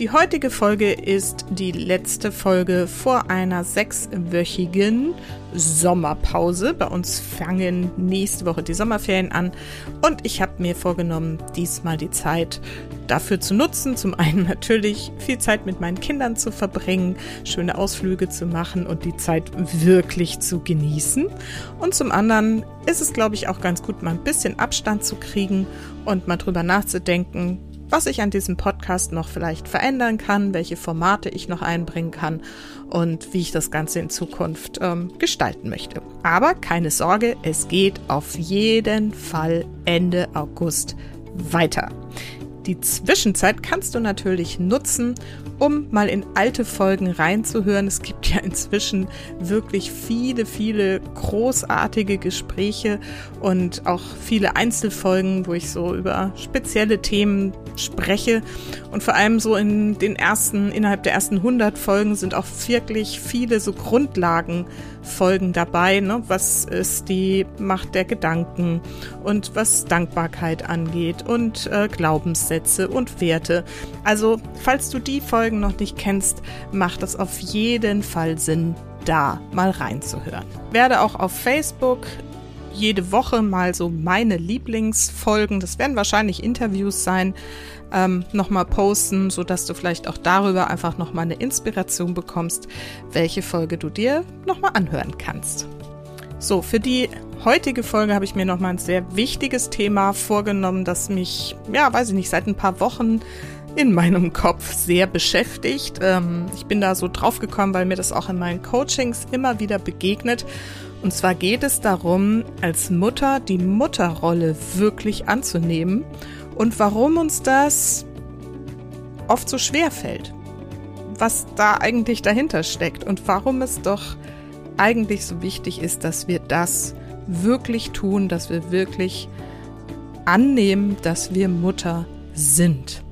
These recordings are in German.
Die heutige Folge ist die letzte Folge vor einer sechswöchigen Sommerpause. Bei uns fangen nächste Woche die Sommerferien an und ich habe mir vorgenommen, diesmal die Zeit dafür zu nutzen. Zum einen natürlich viel Zeit mit meinen Kindern zu verbringen, schöne Ausflüge zu machen und die Zeit wirklich zu genießen. Und zum anderen ist es, glaube ich, auch ganz gut, mal ein bisschen Abstand zu kriegen und mal drüber nachzudenken, was ich an diesem Podcast noch vielleicht verändern kann, welche Formate ich noch einbringen kann und wie ich das Ganze in Zukunft ähm, gestalten möchte. Aber keine Sorge, es geht auf jeden Fall Ende August weiter. Die Zwischenzeit kannst du natürlich nutzen, um mal in alte Folgen reinzuhören. Es gibt ja inzwischen wirklich viele, viele großartige Gespräche und auch viele Einzelfolgen, wo ich so über spezielle Themen spreche. Und vor allem so in den ersten, innerhalb der ersten 100 Folgen sind auch wirklich viele so Grundlagenfolgen dabei. Ne? Was ist die Macht der Gedanken und was Dankbarkeit angeht und äh, Glaubenssätze und Werte. Also, falls du die Folgen noch nicht kennst, macht das auf jeden Fall Sinn, da mal reinzuhören. Werde auch auf Facebook jede Woche mal so meine Lieblingsfolgen, das werden wahrscheinlich Interviews sein, ähm, nochmal posten, sodass du vielleicht auch darüber einfach nochmal eine Inspiration bekommst, welche Folge du dir nochmal anhören kannst. So, für die heutige Folge habe ich mir nochmal ein sehr wichtiges Thema vorgenommen, das mich, ja, weiß ich nicht, seit ein paar Wochen in meinem Kopf sehr beschäftigt. Ähm, ich bin da so drauf gekommen, weil mir das auch in meinen Coachings immer wieder begegnet. Und zwar geht es darum, als Mutter die Mutterrolle wirklich anzunehmen und warum uns das oft so schwer fällt. Was da eigentlich dahinter steckt und warum es doch eigentlich so wichtig ist, dass wir das wirklich tun, dass wir wirklich annehmen, dass wir Mutter sind.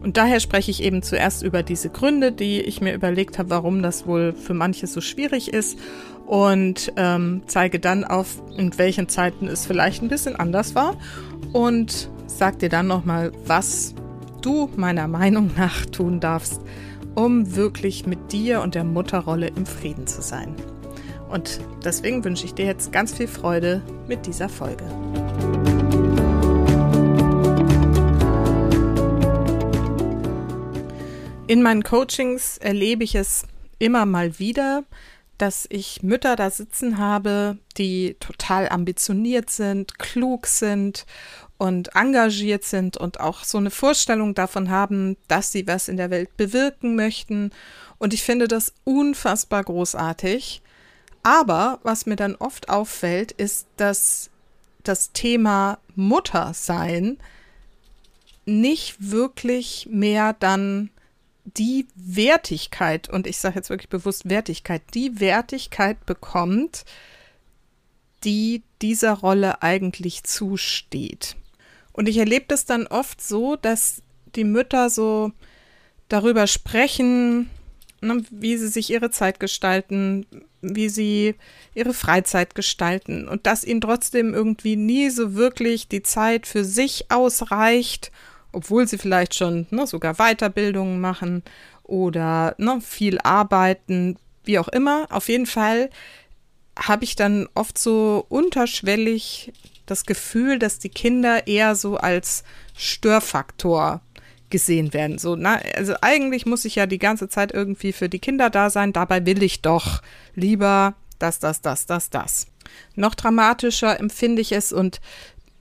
Und daher spreche ich eben zuerst über diese Gründe, die ich mir überlegt habe, warum das wohl für manche so schwierig ist und ähm, zeige dann auf, in welchen Zeiten es vielleicht ein bisschen anders war und sag dir dann nochmal, was du meiner Meinung nach tun darfst, um wirklich mit dir und der Mutterrolle im Frieden zu sein. Und deswegen wünsche ich dir jetzt ganz viel Freude mit dieser Folge. In meinen Coachings erlebe ich es immer mal wieder, dass ich Mütter da sitzen habe, die total ambitioniert sind, klug sind und engagiert sind und auch so eine Vorstellung davon haben, dass sie was in der Welt bewirken möchten. Und ich finde das unfassbar großartig. Aber was mir dann oft auffällt, ist, dass das Thema Muttersein nicht wirklich mehr dann die Wertigkeit, und ich sage jetzt wirklich bewusst Wertigkeit, die Wertigkeit bekommt, die dieser Rolle eigentlich zusteht. Und ich erlebe das dann oft so, dass die Mütter so darüber sprechen, ne, wie sie sich ihre Zeit gestalten, wie sie ihre Freizeit gestalten und dass ihnen trotzdem irgendwie nie so wirklich die Zeit für sich ausreicht obwohl sie vielleicht schon ne, sogar Weiterbildungen machen oder ne, viel arbeiten, wie auch immer. Auf jeden Fall habe ich dann oft so unterschwellig das Gefühl, dass die Kinder eher so als Störfaktor gesehen werden. So, na, also eigentlich muss ich ja die ganze Zeit irgendwie für die Kinder da sein, dabei will ich doch lieber das, das, das, das, das. Noch dramatischer empfinde ich es und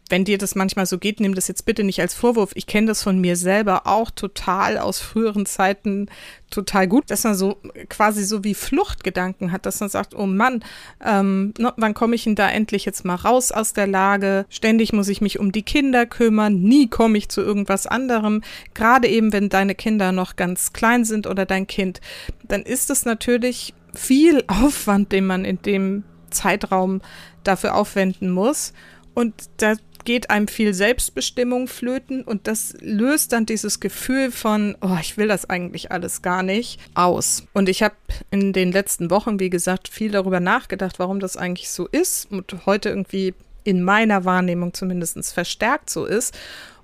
wenn dir das manchmal so geht, nimm das jetzt bitte nicht als Vorwurf. Ich kenne das von mir selber auch total aus früheren Zeiten total gut, dass man so quasi so wie Fluchtgedanken hat, dass man sagt, oh Mann, ähm, wann komme ich denn da endlich jetzt mal raus aus der Lage? Ständig muss ich mich um die Kinder kümmern, nie komme ich zu irgendwas anderem. Gerade eben, wenn deine Kinder noch ganz klein sind oder dein Kind, dann ist es natürlich viel Aufwand, den man in dem Zeitraum dafür aufwenden muss. Und da geht einem viel Selbstbestimmung flöten und das löst dann dieses Gefühl von, oh, ich will das eigentlich alles gar nicht, aus. Und ich habe in den letzten Wochen, wie gesagt, viel darüber nachgedacht, warum das eigentlich so ist und heute irgendwie in meiner Wahrnehmung zumindest verstärkt so ist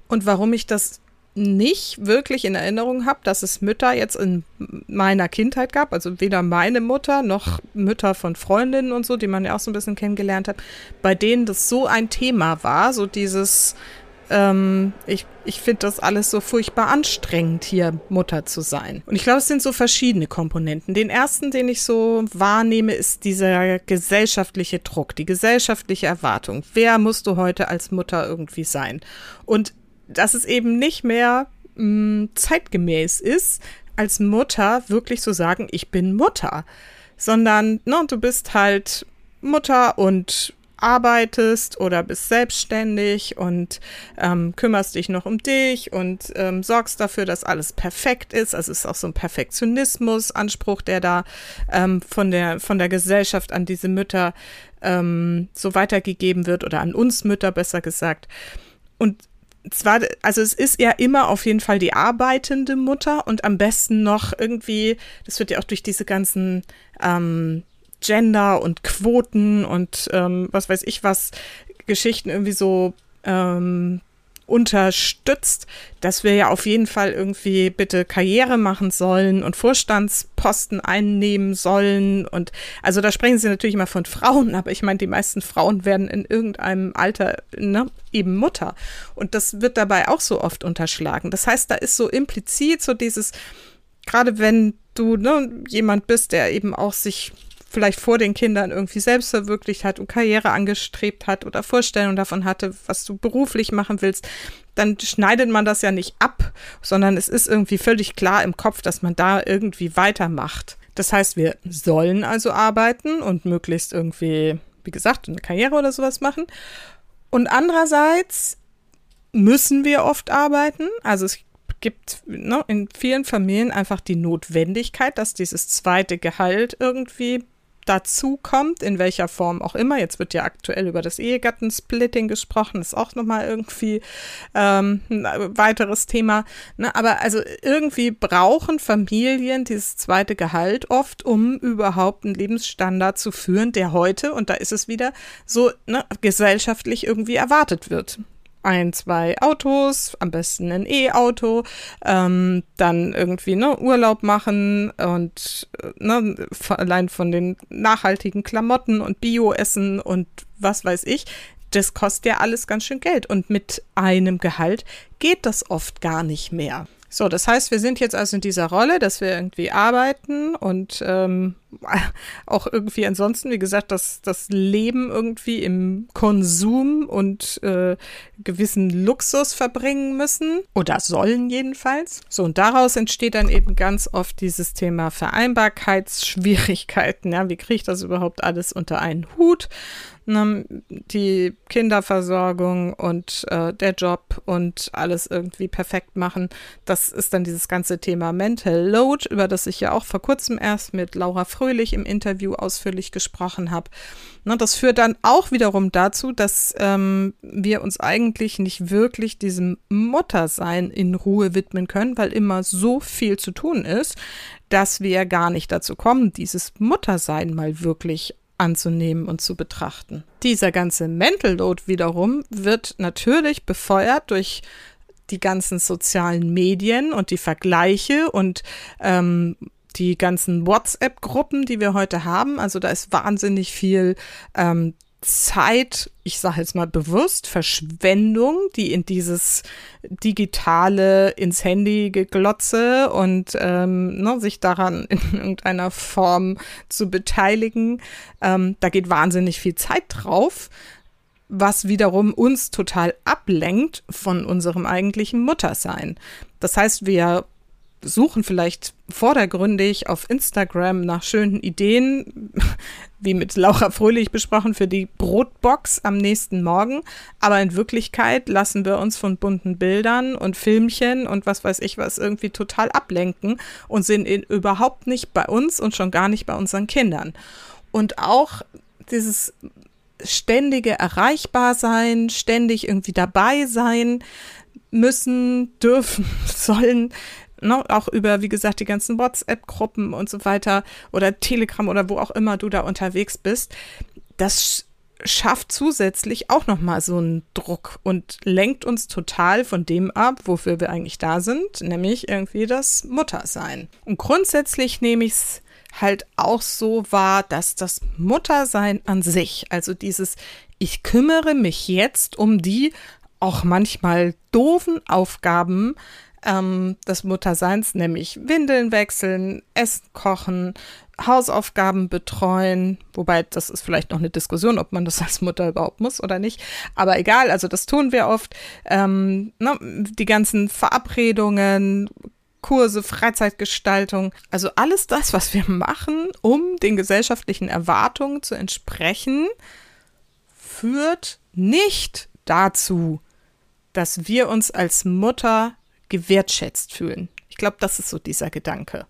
und warum ich das nicht wirklich in Erinnerung habe, dass es Mütter jetzt in meiner Kindheit gab, also weder meine Mutter noch Mütter von Freundinnen und so, die man ja auch so ein bisschen kennengelernt hat, bei denen das so ein Thema war, so dieses, ähm, ich, ich finde das alles so furchtbar anstrengend, hier Mutter zu sein. Und ich glaube, es sind so verschiedene Komponenten. Den ersten, den ich so wahrnehme, ist dieser gesellschaftliche Druck, die gesellschaftliche Erwartung. Wer musst du heute als Mutter irgendwie sein? Und dass es eben nicht mehr mh, mm, zeitgemäß ist, als Mutter wirklich zu sagen, ich bin Mutter, sondern ne, du bist halt Mutter und arbeitest oder bist selbstständig und ähm, kümmerst dich noch um dich und ähm, sorgst dafür, dass alles perfekt ist. Also es ist auch so ein Perfektionismus-Anspruch, der da ähm, von, der, von der Gesellschaft an diese Mütter ähm, so weitergegeben wird oder an uns Mütter besser gesagt. Und zwar, also es ist ja immer auf jeden Fall die arbeitende Mutter und am besten noch irgendwie, das wird ja auch durch diese ganzen ähm, Gender und Quoten und ähm, was weiß ich was Geschichten irgendwie so ähm, unterstützt, dass wir ja auf jeden Fall irgendwie bitte Karriere machen sollen und Vorstandsposten einnehmen sollen. Und also da sprechen sie natürlich immer von Frauen, aber ich meine, die meisten Frauen werden in irgendeinem Alter ne, eben Mutter. Und das wird dabei auch so oft unterschlagen. Das heißt, da ist so implizit so dieses, gerade wenn du ne, jemand bist, der eben auch sich vielleicht vor den Kindern irgendwie selbst verwirklicht hat und Karriere angestrebt hat oder Vorstellungen davon hatte, was du beruflich machen willst, dann schneidet man das ja nicht ab, sondern es ist irgendwie völlig klar im Kopf, dass man da irgendwie weitermacht. Das heißt, wir sollen also arbeiten und möglichst irgendwie, wie gesagt, eine Karriere oder sowas machen. Und andererseits müssen wir oft arbeiten. Also es gibt ne, in vielen Familien einfach die Notwendigkeit, dass dieses zweite Gehalt irgendwie dazu kommt, in welcher Form auch immer. Jetzt wird ja aktuell über das Ehegattensplitting gesprochen, ist auch nochmal irgendwie ähm, ein weiteres Thema. Ne? Aber also irgendwie brauchen Familien dieses zweite Gehalt oft, um überhaupt einen Lebensstandard zu führen, der heute, und da ist es wieder, so ne, gesellschaftlich irgendwie erwartet wird ein, zwei Autos, am besten ein E-Auto, ähm, dann irgendwie ne, Urlaub machen und ne, allein von den nachhaltigen Klamotten und Bio-Essen und was weiß ich. Das kostet ja alles ganz schön Geld und mit einem Gehalt geht das oft gar nicht mehr. So, das heißt, wir sind jetzt also in dieser Rolle, dass wir irgendwie arbeiten und ähm, auch irgendwie ansonsten, wie gesagt, das, das Leben irgendwie im Konsum und äh, gewissen Luxus verbringen müssen oder sollen jedenfalls. So, und daraus entsteht dann eben ganz oft dieses Thema Vereinbarkeitsschwierigkeiten. Ja, wie kriege ich das überhaupt alles unter einen Hut? Ne, die Kinderversorgung und äh, der Job und alles irgendwie perfekt machen. Das ist dann dieses ganze Thema Mental Load, über das ich ja auch vor kurzem erst mit Laura Fröhlich im Interview ausführlich gesprochen habe. Ne, das führt dann auch wiederum dazu, dass ähm, wir uns eigentlich nicht wirklich diesem Muttersein in Ruhe widmen können, weil immer so viel zu tun ist, dass wir gar nicht dazu kommen, dieses Muttersein mal wirklich anzunehmen und zu betrachten. Dieser ganze Mental Load wiederum wird natürlich befeuert durch die ganzen sozialen Medien und die Vergleiche und ähm, die ganzen WhatsApp-Gruppen, die wir heute haben. Also da ist wahnsinnig viel ähm, Zeit, ich sage jetzt mal bewusst, Verschwendung, die in dieses digitale, ins Handy geglotze und ähm, ne, sich daran in irgendeiner Form zu beteiligen, ähm, da geht wahnsinnig viel Zeit drauf, was wiederum uns total ablenkt von unserem eigentlichen Muttersein. Das heißt, wir suchen vielleicht vordergründig auf Instagram nach schönen Ideen, wie mit Laura Fröhlich besprochen, für die Brotbox am nächsten Morgen. Aber in Wirklichkeit lassen wir uns von bunten Bildern und Filmchen und was weiß ich was irgendwie total ablenken und sind in, überhaupt nicht bei uns und schon gar nicht bei unseren Kindern. Und auch dieses ständige erreichbar sein, ständig irgendwie dabei sein müssen, dürfen, sollen, ne, auch über, wie gesagt, die ganzen WhatsApp-Gruppen und so weiter oder Telegram oder wo auch immer du da unterwegs bist, das schafft zusätzlich auch nochmal so einen Druck und lenkt uns total von dem ab, wofür wir eigentlich da sind, nämlich irgendwie das Muttersein. Und grundsätzlich nehme ich es halt auch so wahr, dass das Muttersein an sich, also dieses ich kümmere mich jetzt um die auch manchmal doofen Aufgaben ähm, des Mutterseins, nämlich Windeln wechseln, Essen kochen, Hausaufgaben betreuen, wobei das ist vielleicht noch eine Diskussion, ob man das als Mutter überhaupt muss oder nicht. Aber egal, also das tun wir oft. Ähm, ne, die ganzen Verabredungen, Kurse, Freizeitgestaltung, also alles das, was wir machen, um den gesellschaftlichen Erwartungen zu entsprechen, führt nicht dazu, dass wir uns als Mutter gewertschätzt fühlen. Ich glaube, das ist so dieser Gedanke.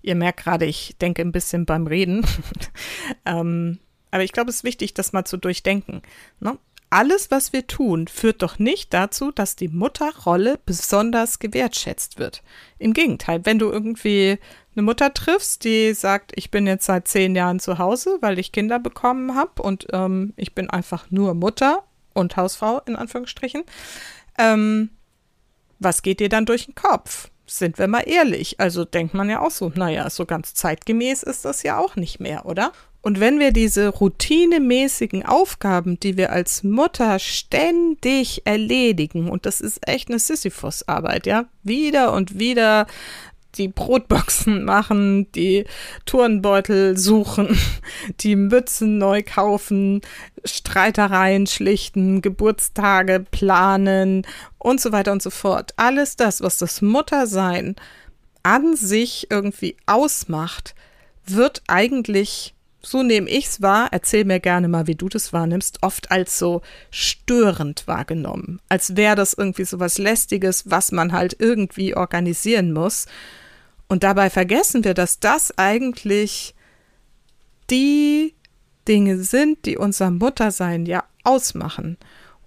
Ihr merkt gerade, ich denke ein bisschen beim Reden. ähm, aber ich glaube, es ist wichtig, das mal zu durchdenken. Ne? Alles, was wir tun, führt doch nicht dazu, dass die Mutterrolle besonders gewertschätzt wird. Im Gegenteil, wenn du irgendwie eine Mutter triffst, die sagt, ich bin jetzt seit zehn Jahren zu Hause, weil ich Kinder bekommen habe und ähm, ich bin einfach nur Mutter und Hausfrau in Anführungsstrichen, ähm, was geht dir dann durch den Kopf? sind wir mal ehrlich. Also denkt man ja auch so, naja, so ganz zeitgemäß ist das ja auch nicht mehr, oder? Und wenn wir diese routinemäßigen Aufgaben, die wir als Mutter ständig erledigen, und das ist echt eine Sisyphus-Arbeit, ja, wieder und wieder die Brotboxen machen, die Turnbeutel suchen, die Mützen neu kaufen, Streitereien schlichten, Geburtstage planen und so weiter und so fort. Alles das, was das Muttersein an sich irgendwie ausmacht, wird eigentlich, so nehme ich es wahr, erzähl mir gerne mal, wie du das wahrnimmst, oft als so störend wahrgenommen. Als wäre das irgendwie so was Lästiges, was man halt irgendwie organisieren muss. Und dabei vergessen wir, dass das eigentlich die Dinge sind, die unser Muttersein ja ausmachen.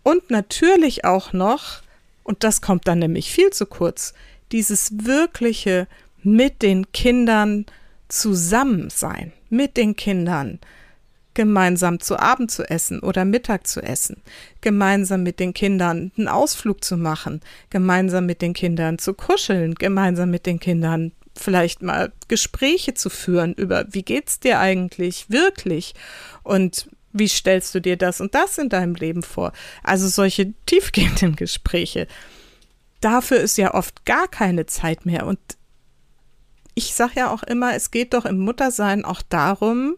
Und natürlich auch noch, und das kommt dann nämlich viel zu kurz, dieses wirkliche mit den Kindern zusammen sein, mit den Kindern gemeinsam zu Abend zu essen oder Mittag zu essen, gemeinsam mit den Kindern einen Ausflug zu machen, gemeinsam mit den Kindern zu kuscheln, gemeinsam mit den Kindern vielleicht mal Gespräche zu führen über, wie geht's dir eigentlich wirklich und wie stellst du dir das und das in deinem Leben vor? Also solche tiefgehenden Gespräche. Dafür ist ja oft gar keine Zeit mehr und ich sage ja auch immer, es geht doch im Muttersein auch darum,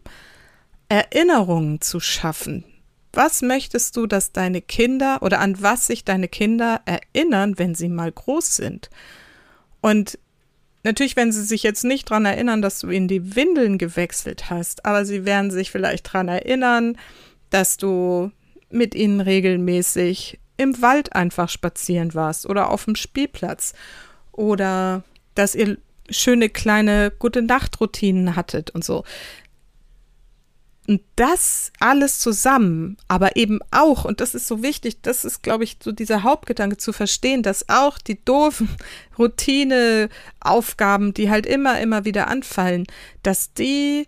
Erinnerungen zu schaffen. Was möchtest du, dass deine Kinder oder an was sich deine Kinder erinnern, wenn sie mal groß sind? Und Natürlich werden sie sich jetzt nicht daran erinnern, dass du ihnen die Windeln gewechselt hast, aber sie werden sich vielleicht daran erinnern, dass du mit ihnen regelmäßig im Wald einfach spazieren warst oder auf dem Spielplatz oder dass ihr schöne kleine gute Nachtroutinen hattet und so. Und das alles zusammen, aber eben auch, und das ist so wichtig, das ist, glaube ich, so dieser Hauptgedanke zu verstehen, dass auch die doofen Routineaufgaben, die halt immer, immer wieder anfallen, dass die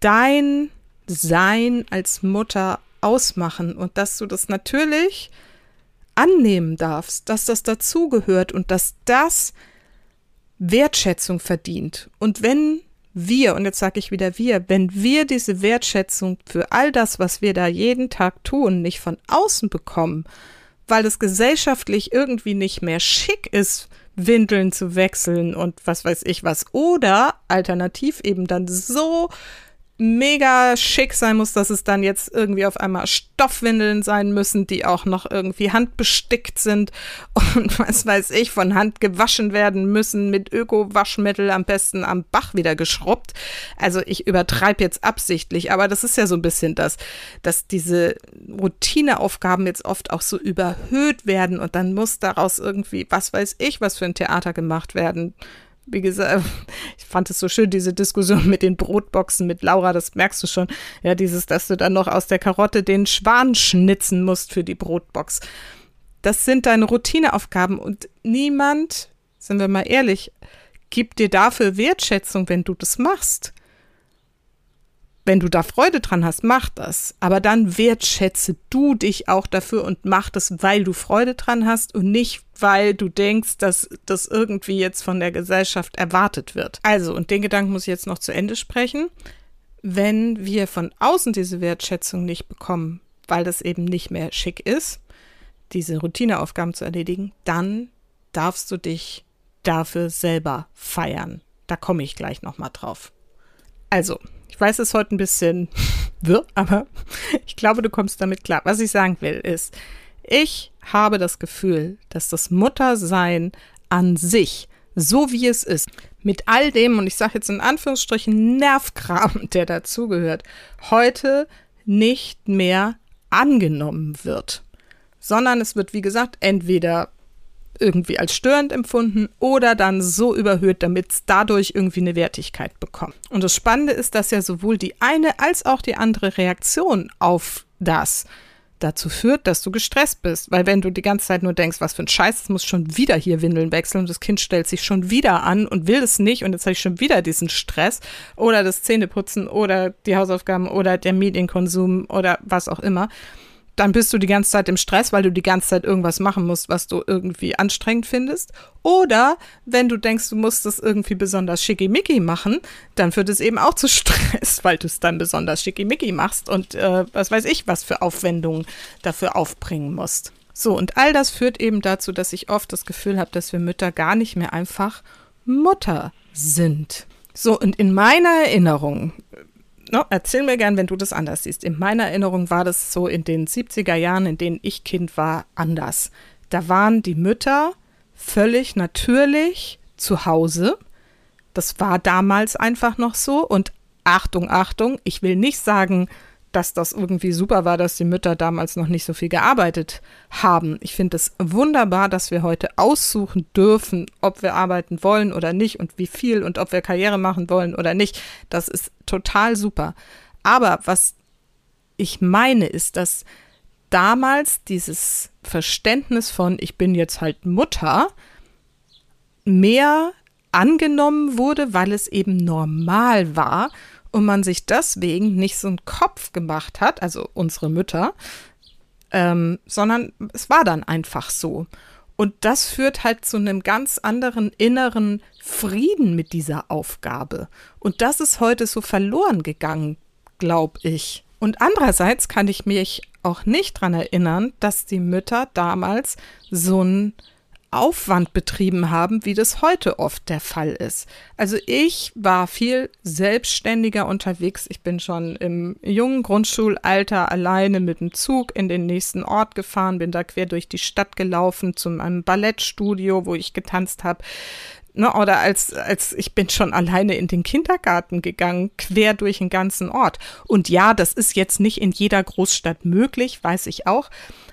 dein Sein als Mutter ausmachen und dass du das natürlich annehmen darfst, dass das dazugehört und dass das Wertschätzung verdient. Und wenn wir, und jetzt sage ich wieder wir, wenn wir diese Wertschätzung für all das, was wir da jeden Tag tun, nicht von außen bekommen, weil es gesellschaftlich irgendwie nicht mehr schick ist, Windeln zu wechseln und was weiß ich was, oder alternativ eben dann so mega schick sein muss, dass es dann jetzt irgendwie auf einmal Stoffwindeln sein müssen, die auch noch irgendwie handbestickt sind und was weiß ich, von Hand gewaschen werden müssen mit Öko-Waschmittel am besten am Bach wieder geschrubbt. Also ich übertreibe jetzt absichtlich, aber das ist ja so ein bisschen das, dass diese Routineaufgaben jetzt oft auch so überhöht werden und dann muss daraus irgendwie, was weiß ich, was für ein Theater gemacht werden wie gesagt, ich fand es so schön, diese Diskussion mit den Brotboxen mit Laura, das merkst du schon. Ja, dieses, dass du dann noch aus der Karotte den Schwan schnitzen musst für die Brotbox. Das sind deine Routineaufgaben und niemand, sind wir mal ehrlich, gibt dir dafür Wertschätzung, wenn du das machst wenn du da Freude dran hast, mach das. Aber dann wertschätze du dich auch dafür und mach das, weil du Freude dran hast und nicht, weil du denkst, dass das irgendwie jetzt von der Gesellschaft erwartet wird. Also, und den Gedanken muss ich jetzt noch zu Ende sprechen. Wenn wir von außen diese Wertschätzung nicht bekommen, weil das eben nicht mehr schick ist, diese Routineaufgaben zu erledigen, dann darfst du dich dafür selber feiern. Da komme ich gleich nochmal drauf. Also, ich weiß, es ist heute ein bisschen wirr, aber ich glaube, du kommst damit klar. Was ich sagen will, ist, ich habe das Gefühl, dass das Muttersein an sich, so wie es ist, mit all dem, und ich sage jetzt in Anführungsstrichen Nervkram, der dazugehört, heute nicht mehr angenommen wird. Sondern es wird, wie gesagt, entweder irgendwie als störend empfunden oder dann so überhöht, damit es dadurch irgendwie eine Wertigkeit bekommt. Und das Spannende ist, dass ja sowohl die eine als auch die andere Reaktion auf das dazu führt, dass du gestresst bist. Weil wenn du die ganze Zeit nur denkst, was für ein Scheiß, es muss schon wieder hier Windeln wechseln und das Kind stellt sich schon wieder an und will es nicht und jetzt habe ich schon wieder diesen Stress oder das Zähneputzen oder die Hausaufgaben oder der Medienkonsum oder was auch immer, dann bist du die ganze Zeit im Stress, weil du die ganze Zeit irgendwas machen musst, was du irgendwie anstrengend findest. Oder wenn du denkst, du musst es irgendwie besonders schickimicki machen, dann führt es eben auch zu Stress, weil du es dann besonders schickimicki machst und äh, was weiß ich, was für Aufwendungen dafür aufbringen musst. So, und all das führt eben dazu, dass ich oft das Gefühl habe, dass wir Mütter gar nicht mehr einfach Mutter sind. So, und in meiner Erinnerung no, erzähl mir gern, wenn du das anders siehst. In meiner Erinnerung war das so in den 70er Jahren, in denen ich Kind war, anders. Da waren die Mütter völlig natürlich zu Hause. Das war damals einfach noch so. Und Achtung, Achtung, ich will nicht sagen, dass das irgendwie super war, dass die Mütter damals noch nicht so viel gearbeitet haben. Ich finde es wunderbar, dass wir heute aussuchen dürfen, ob wir arbeiten wollen oder nicht und wie viel und ob wir Karriere machen wollen oder nicht. Das ist total super. Aber was ich meine, ist, dass damals dieses Verständnis von ich bin jetzt halt Mutter mehr angenommen wurde, weil es eben normal war und man sich deswegen nicht so einen Kopf gemacht hat, also unsere Mütter, ähm, sondern es war dann einfach so. Und das führt halt zu einem ganz anderen inneren Frieden mit dieser Aufgabe. Und das ist heute so verloren gegangen, glaube ich. Und andererseits kann ich mich auch nicht daran erinnern, dass die Mütter damals so ein Aufwand betrieben haben, wie das heute oft der Fall ist. Also ich war viel selbstständiger unterwegs. Ich bin schon im jungen Grundschulalter alleine mit dem Zug in den nächsten Ort gefahren, bin da quer durch die Stadt gelaufen zu einem Ballettstudio, wo ich getanzt habe. Ne, oder als, als ich bin schon alleine in den Kindergarten gegangen, quer durch den ganzen Ort. Und ja, das ist jetzt nicht in jeder Großstadt möglich, weiß ich auch.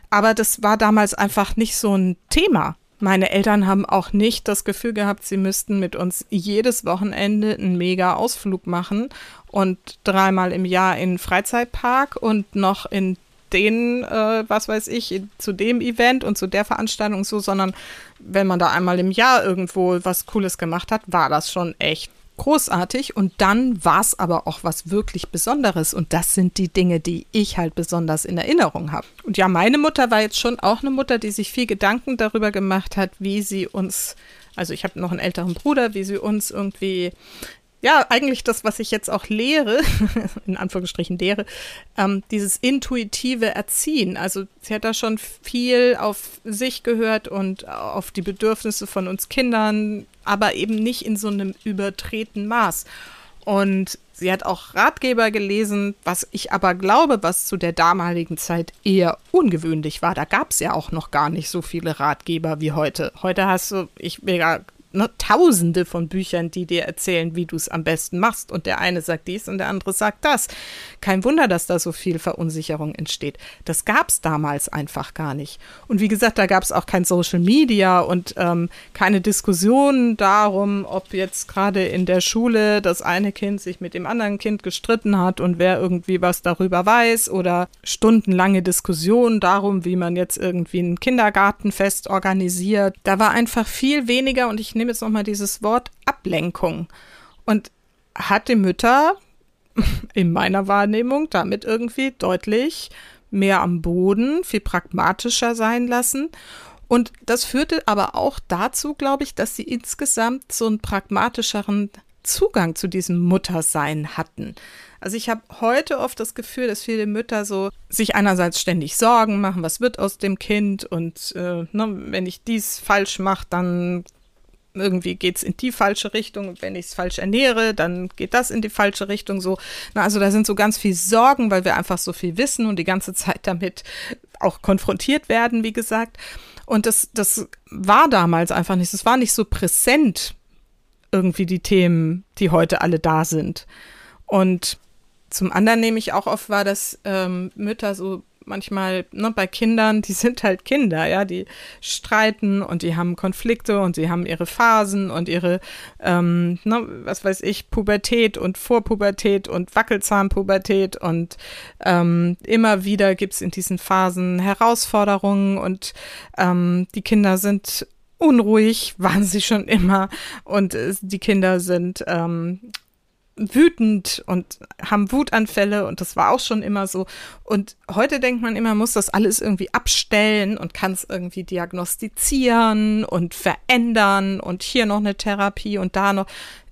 Aber das war damals einfach nicht so ein Thema. Meine Eltern haben auch nicht das Gefühl gehabt, sie müssten mit uns jedes Wochenende einen mega Ausflug machen und dreimal im Jahr in den Freizeitpark und noch in den, äh, was weiß ich, zu dem Event und zu der Veranstaltung so, sondern wenn man da einmal im Jahr irgendwo was Cooles gemacht hat, war das schon echt großartig und dann war es aber auch was wirklich Besonderes und das sind die Dinge, die ich halt besonders in Erinnerung habe. Und ja, meine Mutter war jetzt schon auch eine Mutter, die sich viel Gedanken darüber gemacht hat, wie sie uns, also ich habe noch einen älteren Bruder, wie sie uns irgendwie ja, eigentlich das, was ich jetzt auch lehre, in Anführungsstrichen lehre, ähm, dieses intuitive Erziehen. Also sie hat da schon viel auf sich gehört und auf die Bedürfnisse von uns Kindern, aber eben nicht in so einem übertreten Maß. Und sie hat auch Ratgeber gelesen, was ich aber glaube, was zu der damaligen Zeit eher ungewöhnlich war. Da gab es ja auch noch gar nicht so viele Ratgeber wie heute. Heute hast du, ich ja ne, tausende von Büchern, die dir erzählen, wie du es am besten machst. Und der eine sagt dies und der andere sagt das. Kein Wunder, dass da so viel Verunsicherung entsteht. Das gab es damals einfach gar nicht. Und wie gesagt, da gab es auch kein Social Media und ähm, keine Diskussionen darum, ob jetzt gerade in der Schule das eine Kind sich mit dem anderen Kind gestritten hat und wer irgendwie was darüber weiß oder stundenlange Diskussionen darum, wie man jetzt irgendwie ein Kindergartenfest organisiert. Da war einfach viel weniger und ich nehme jetzt nochmal dieses Wort Ablenkung. Und hat die Mütter in meiner Wahrnehmung damit irgendwie deutlich mehr am Boden, viel pragmatischer sein lassen. Und das führte aber auch dazu, glaube ich, dass sie insgesamt so einen pragmatischeren Zugang zu diesem Muttersein hatten. Also ich habe heute oft das Gefühl, dass viele Mütter so sich einerseits ständig Sorgen machen, was wird aus dem Kind und äh, ne, wenn ich dies falsch mache, dann irgendwie geht es in die falsche Richtung wenn ich es falsch ernähre, dann geht das in die falsche Richtung so. Na, also da sind so ganz viel Sorgen, weil wir einfach so viel wissen und die ganze Zeit damit auch konfrontiert werden, wie gesagt. Und das, das war damals einfach nicht, es war nicht so präsent irgendwie die Themen, die heute alle da sind. Und zum anderen nehme ich auch oft wahr, dass ähm, Mütter so manchmal ne, bei Kindern, die sind halt Kinder, ja, die streiten und die haben Konflikte und sie haben ihre Phasen und ihre, ähm, ne, was weiß ich, Pubertät und Vorpubertät und Wackelzahnpubertät und ähm, immer wieder gibt es in diesen Phasen Herausforderungen und ähm, die Kinder sind unruhig, waren sie schon immer und äh, die Kinder sind ähm, wütend und haben Wutanfälle und das war auch schon immer so. Und heute denkt man immer, muss das alles irgendwie abstellen und kann es irgendwie diagnostizieren und verändern und hier noch eine Therapie und da noch.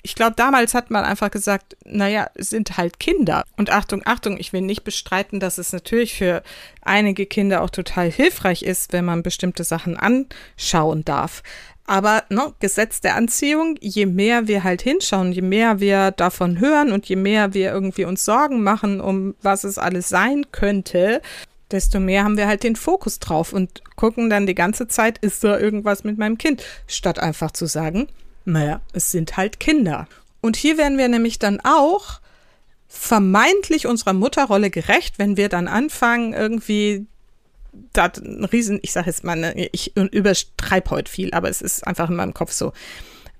Ich glaube, damals hat man einfach gesagt, naja, es sind halt Kinder. Und Achtung, Achtung, ich will nicht bestreiten, dass es natürlich für einige Kinder auch total hilfreich ist, wenn man bestimmte Sachen anschauen darf. Aber ne, Gesetz der Anziehung, je mehr wir halt hinschauen, je mehr wir davon hören und je mehr wir irgendwie uns Sorgen machen, um was es alles sein könnte, desto mehr haben wir halt den Fokus drauf und gucken dann die ganze Zeit, ist da irgendwas mit meinem Kind, statt einfach zu sagen, naja, es sind halt Kinder. Und hier werden wir nämlich dann auch vermeintlich unserer Mutterrolle gerecht, wenn wir dann anfangen, irgendwie da ein Riesen, ich sage jetzt mal, ne, ich übertreibe heute viel, aber es ist einfach in meinem Kopf so.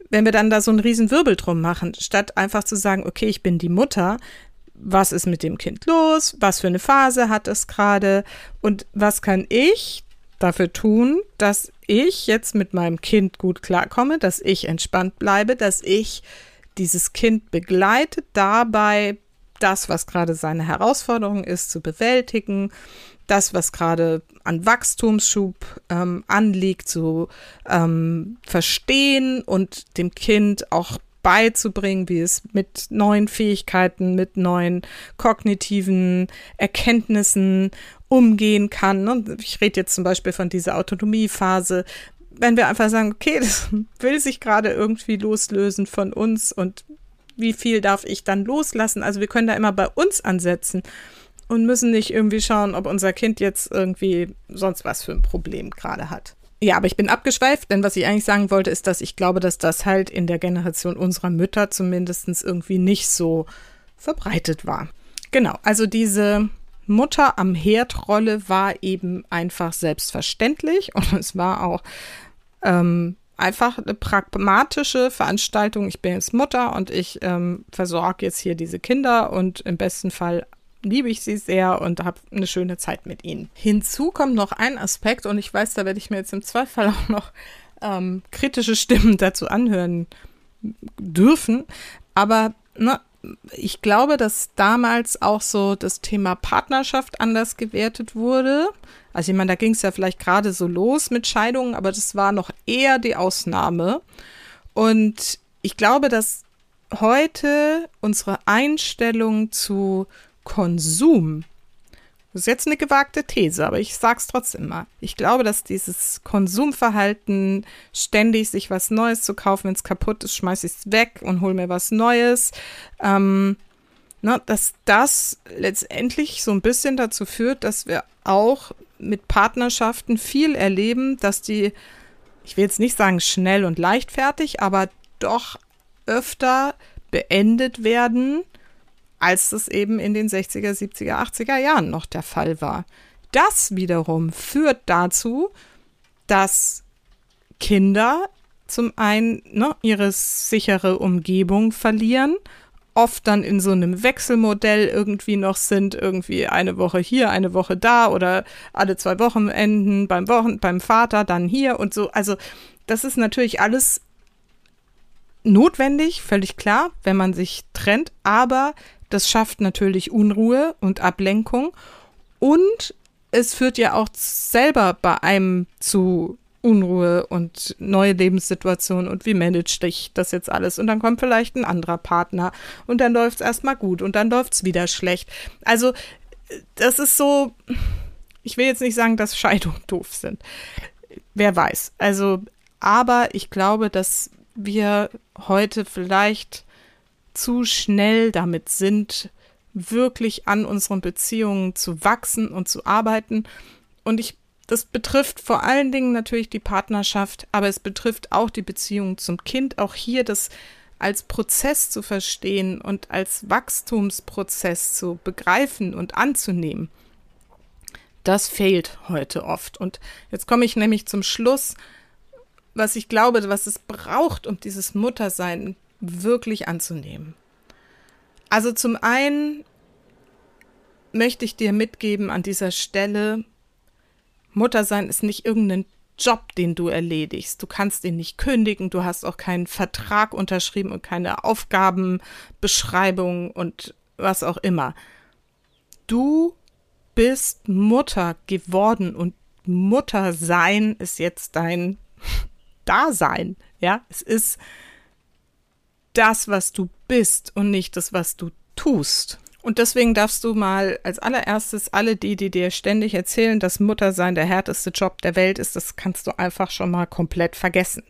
Wenn wir dann da so einen riesen Wirbel drum machen, statt einfach zu sagen, okay, ich bin die Mutter, was ist mit dem Kind los, was für eine Phase hat es gerade und was kann ich dafür tun, dass ich jetzt mit meinem Kind gut klarkomme, dass ich entspannt bleibe, dass ich dieses Kind begleite, dabei das, was gerade seine Herausforderung ist, zu bewältigen, das, was gerade an Wachstumsschub ähm, anliegt, zu ähm, verstehen und dem Kind auch beizubringen, wie es mit neuen Fähigkeiten, mit neuen kognitiven Erkenntnissen umgehen kann. Und ich rede jetzt zum Beispiel von dieser Autonomiephase. Wenn wir einfach sagen, okay, das will sich gerade irgendwie loslösen von uns und wie viel darf ich dann loslassen? Also wir können da immer bei uns ansetzen und müssen nicht irgendwie schauen, ob unser Kind jetzt irgendwie sonst was für ein Problem gerade hat. Ja, aber ich bin abgeschweift, denn was ich eigentlich sagen wollte, ist, dass ich glaube, dass das halt in der Generation unserer Mütter zumindest irgendwie nicht so verbreitet war. Genau, also diese Mutter am Herd-Rolle war eben einfach selbstverständlich und es war auch ähm, einfach eine pragmatische Veranstaltung. Ich bin jetzt Mutter und ich ähm, versorge jetzt hier diese Kinder und im besten Fall liebe ich sie sehr und habe eine schöne Zeit mit ihnen. Hinzu kommt noch ein Aspekt und ich weiß, da werde ich mir jetzt im Zweifel auch noch ähm, kritische Stimmen dazu anhören dürfen. Aber ne, ich glaube, dass damals auch so das Thema Partnerschaft anders gewertet wurde. Also ich meine, da ging es ja vielleicht gerade so los mit Scheidungen, aber das war noch eher die Ausnahme. Und ich glaube, dass heute unsere Einstellung zu Konsum. Das ist jetzt eine gewagte These, aber ich sag's trotzdem mal. Ich glaube, dass dieses Konsumverhalten, ständig sich was Neues zu kaufen, wenn es kaputt ist, schmeiß ich es weg und hol mir was Neues, ähm, na, dass das letztendlich so ein bisschen dazu führt, dass wir auch mit Partnerschaften viel erleben, dass die ich will jetzt nicht sagen schnell und leichtfertig, aber doch öfter beendet werden, als das eben in den 60er, 70er, 80er Jahren noch der Fall war. Das wiederum führt dazu, dass Kinder zum einen ne, ihre sichere Umgebung verlieren, oft dann in so einem Wechselmodell irgendwie noch sind, irgendwie eine Woche hier, eine Woche da oder alle zwei Wochenenden beim Wochen beim Vater, dann hier und so. Also das ist natürlich alles notwendig, völlig klar, wenn man sich trennt, aber das schafft natürlich Unruhe und Ablenkung und es führt ja auch selber bei einem zu Unruhe und neue Lebenssituationen und wie managt dich das jetzt alles? Und dann kommt vielleicht ein anderer Partner und dann läuft es erstmal gut und dann läuft es wieder schlecht. Also, das ist so, ich will jetzt nicht sagen, dass Scheidungen doof sind. Wer weiß. Also, aber ich glaube, dass wir heute vielleicht zu schnell damit sind, wirklich an unseren Beziehungen zu wachsen und zu arbeiten. Und ich, das betrifft vor allen Dingen natürlich die Partnerschaft, aber es betrifft auch die Beziehung zum Kind. Auch hier das als Prozess zu verstehen und als Wachstumsprozess zu begreifen und anzunehmen. Das fehlt heute oft. Und jetzt komme ich nämlich zum Schluss, was ich glaube, was es braucht, um dieses Muttersein wirklich anzunehmen. Also zum einen möchte ich dir mitgeben an dieser Stelle, Muttersein ist nicht irgendein Job, den du erledigst. Du kannst ihn nicht kündigen, du hast auch keinen Vertrag unterschrieben und keine Aufgabenbeschreibung und was auch immer. Du bist Mutter geworden und Muttersein ist jetzt dein Dasein. Ja, es ist das, was du bist und nicht das, was du tust. Und deswegen darfst du mal als allererstes alle die, die dir ständig erzählen, dass Muttersein der härteste Job der Welt ist, das kannst du einfach schon mal komplett vergessen.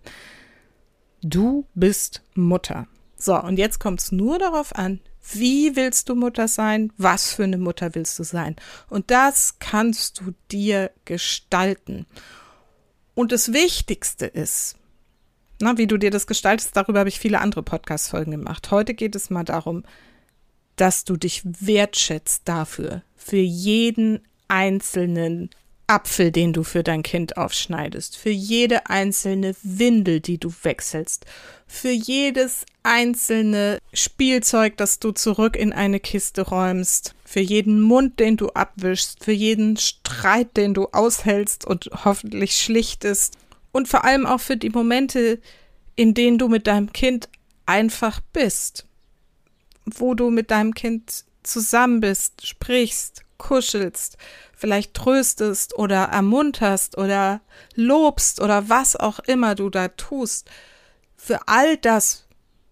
Du bist Mutter. So, und jetzt kommt es nur darauf an, wie willst du Mutter sein? Was für eine Mutter willst du sein? Und das kannst du dir gestalten. Und das Wichtigste ist, na, wie du dir das gestaltest, darüber habe ich viele andere Podcast-Folgen gemacht. Heute geht es mal darum, dass du dich wertschätzt dafür, für jeden einzelnen Apfel, den du für dein Kind aufschneidest, für jede einzelne Windel, die du wechselst, für jedes einzelne Spielzeug, das du zurück in eine Kiste räumst, für jeden Mund, den du abwischst, für jeden Streit, den du aushältst und hoffentlich schlichtest und vor allem auch für die Momente, in denen du mit deinem Kind einfach bist, wo du mit deinem Kind zusammen bist, sprichst, kuschelst, vielleicht tröstest oder ermunterst oder lobst oder was auch immer du da tust. Für all das,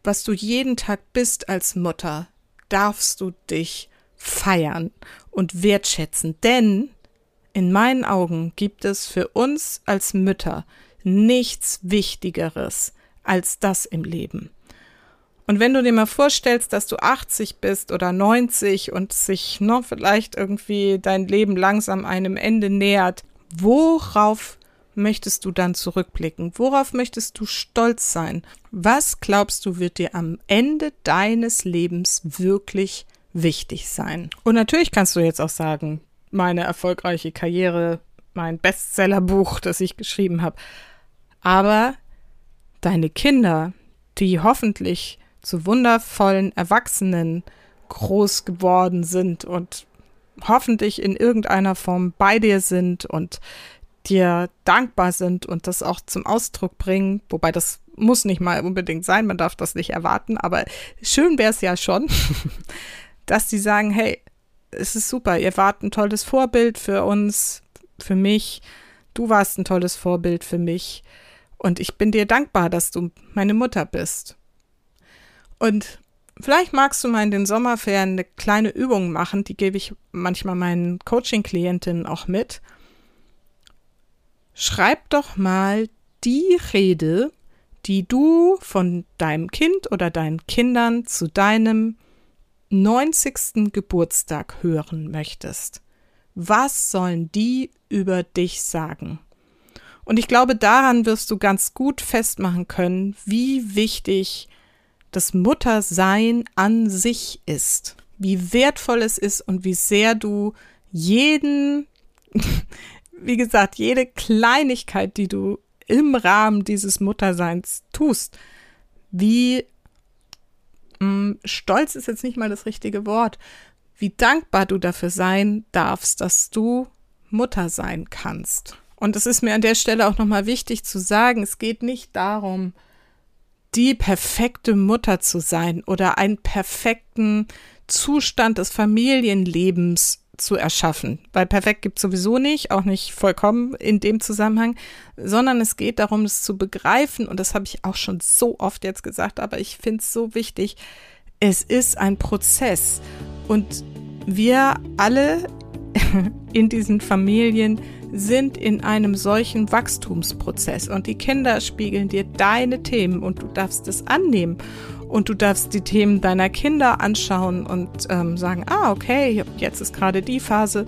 was du jeden Tag bist als Mutter, darfst du dich feiern und wertschätzen, denn in meinen Augen gibt es für uns als Mütter nichts Wichtigeres als das im Leben. Und wenn du dir mal vorstellst, dass du 80 bist oder 90 und sich noch vielleicht irgendwie dein Leben langsam einem Ende nähert, worauf möchtest du dann zurückblicken? Worauf möchtest du stolz sein? Was glaubst du wird dir am Ende deines Lebens wirklich wichtig sein? Und natürlich kannst du jetzt auch sagen, meine erfolgreiche Karriere, mein Bestsellerbuch, das ich geschrieben habe. Aber deine Kinder, die hoffentlich zu wundervollen Erwachsenen groß geworden sind und hoffentlich in irgendeiner Form bei dir sind und dir dankbar sind und das auch zum Ausdruck bringen, wobei das muss nicht mal unbedingt sein, man darf das nicht erwarten, aber schön wäre es ja schon, dass die sagen, hey, es ist super, ihr wart ein tolles Vorbild für uns, für mich, du warst ein tolles Vorbild für mich und ich bin dir dankbar, dass du meine Mutter bist. Und vielleicht magst du mal in den Sommerferien eine kleine Übung machen, die gebe ich manchmal meinen Coaching-Klientinnen auch mit. Schreib doch mal die Rede, die du von deinem Kind oder deinen Kindern zu deinem 90. Geburtstag hören möchtest. Was sollen die über dich sagen? Und ich glaube, daran wirst du ganz gut festmachen können, wie wichtig das Muttersein an sich ist, wie wertvoll es ist und wie sehr du jeden, wie gesagt, jede Kleinigkeit, die du im Rahmen dieses Mutterseins tust, wie mh, mm, stolz ist jetzt nicht mal das richtige Wort, wie dankbar du dafür sein darfst, dass du Mutter sein kannst. Und es ist mir an der Stelle auch nochmal wichtig zu sagen, es geht nicht darum, die perfekte Mutter zu sein oder einen perfekten Zustand des Familienlebens zu erschaffen. Weil perfekt gibt es sowieso nicht, auch nicht vollkommen in dem Zusammenhang, sondern es geht darum, es zu begreifen. Und das habe ich auch schon so oft jetzt gesagt, aber ich finde es so wichtig. Es ist ein Prozess. Und wir alle in diesen Familien sind in einem solchen Wachstumsprozess und die Kinder spiegeln dir deine Themen und du darfst es annehmen und du darfst die Themen deiner Kinder anschauen und ähm, sagen, ah, okay, jetzt ist gerade die Phase.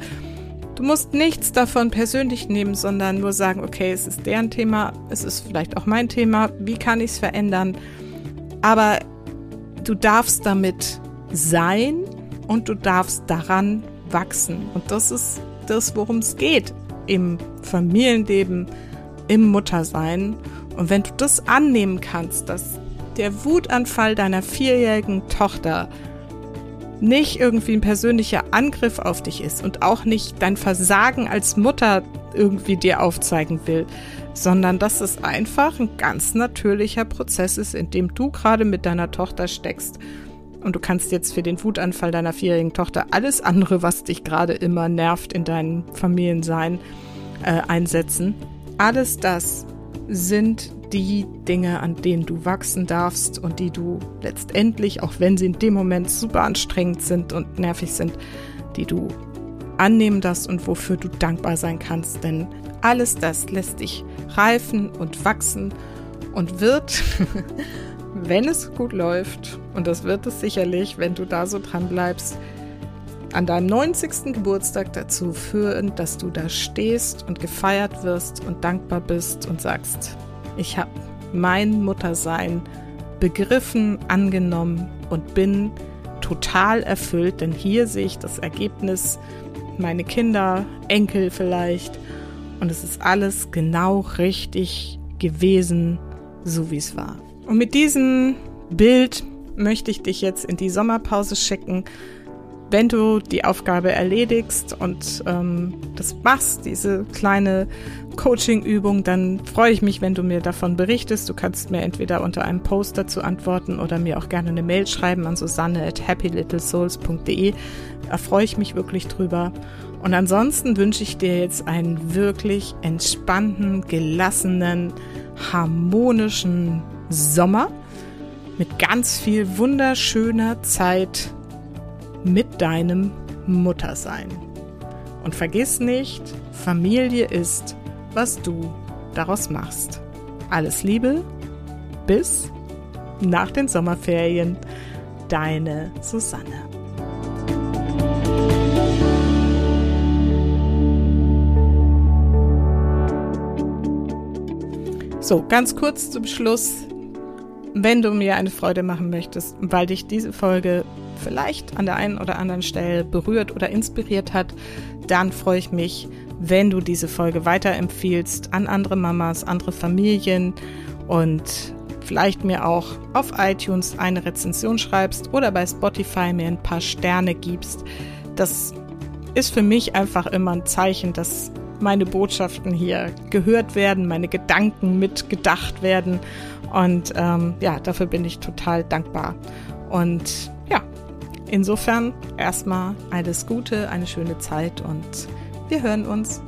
Du musst nichts davon persönlich nehmen, sondern nur sagen, okay, es ist deren Thema, es ist vielleicht auch mein Thema, wie kann ich es verändern? Aber du darfst damit sein und du darfst daran wachsen. Und das ist das, worum es geht im Familienleben, im Muttersein. Und wenn du das annehmen kannst, dass der Wutanfall deiner vierjährigen Tochter nicht irgendwie ein persönlicher Angriff auf dich ist und auch nicht dein Versagen als Mutter irgendwie dir aufzeigen will, sondern dass es einfach ein ganz natürlicher Prozess ist, in dem du gerade mit deiner Tochter steckst. Und du kannst jetzt für den Wutanfall deiner vierjährigen Tochter alles andere, was dich gerade immer nervt in deinem Familiensein, äh, einsetzen. Alles das sind die Dinge, an denen du wachsen darfst und die du letztendlich, auch wenn sie in dem Moment super anstrengend sind und nervig sind, die du annehmen darfst und wofür du dankbar sein kannst. Denn alles das lässt dich reifen und wachsen und wird, wenn es gut läuft, und das wird es sicherlich, wenn du da so dran bleibst, an deinem 90. Geburtstag dazu führen, dass du da stehst und gefeiert wirst und dankbar bist und sagst, ich habe mein Muttersein begriffen, angenommen und bin total erfüllt, denn hier sehe ich das Ergebnis, meine Kinder, Enkel vielleicht, und es ist alles genau richtig gewesen, so wie es war. Und mit diesem Bild möchte ich dich jetzt in die Sommerpause schicken wenn du die Aufgabe erledigst und ähm, das machst, diese kleine Coaching-Übung, dann freue ich mich, wenn du mir davon berichtest. Du kannst mir entweder unter einem Post dazu antworten oder mir auch gerne eine Mail schreiben an susanne at happylittlesouls.de. Da freue ich mich wirklich drüber. Und ansonsten wünsche ich dir jetzt einen wirklich entspannten, gelassenen, harmonischen Sommer mit ganz viel wunderschöner Zeit mit deinem Muttersein. Und vergiss nicht, Familie ist, was du daraus machst. Alles Liebe, bis nach den Sommerferien, deine Susanne. So, ganz kurz zum Schluss wenn du mir eine Freude machen möchtest, weil dich diese Folge vielleicht an der einen oder anderen Stelle berührt oder inspiriert hat, dann freue ich mich, wenn du diese Folge weiterempfiehlst an andere Mamas, andere Familien und vielleicht mir auch auf iTunes eine Rezension schreibst oder bei Spotify mir ein paar Sterne gibst. Das ist für mich einfach immer ein Zeichen, dass meine Botschaften hier gehört werden, meine Gedanken mitgedacht werden und ähm, ja, dafür bin ich total dankbar. Und ja, insofern erstmal alles Gute, eine schöne Zeit und wir hören uns.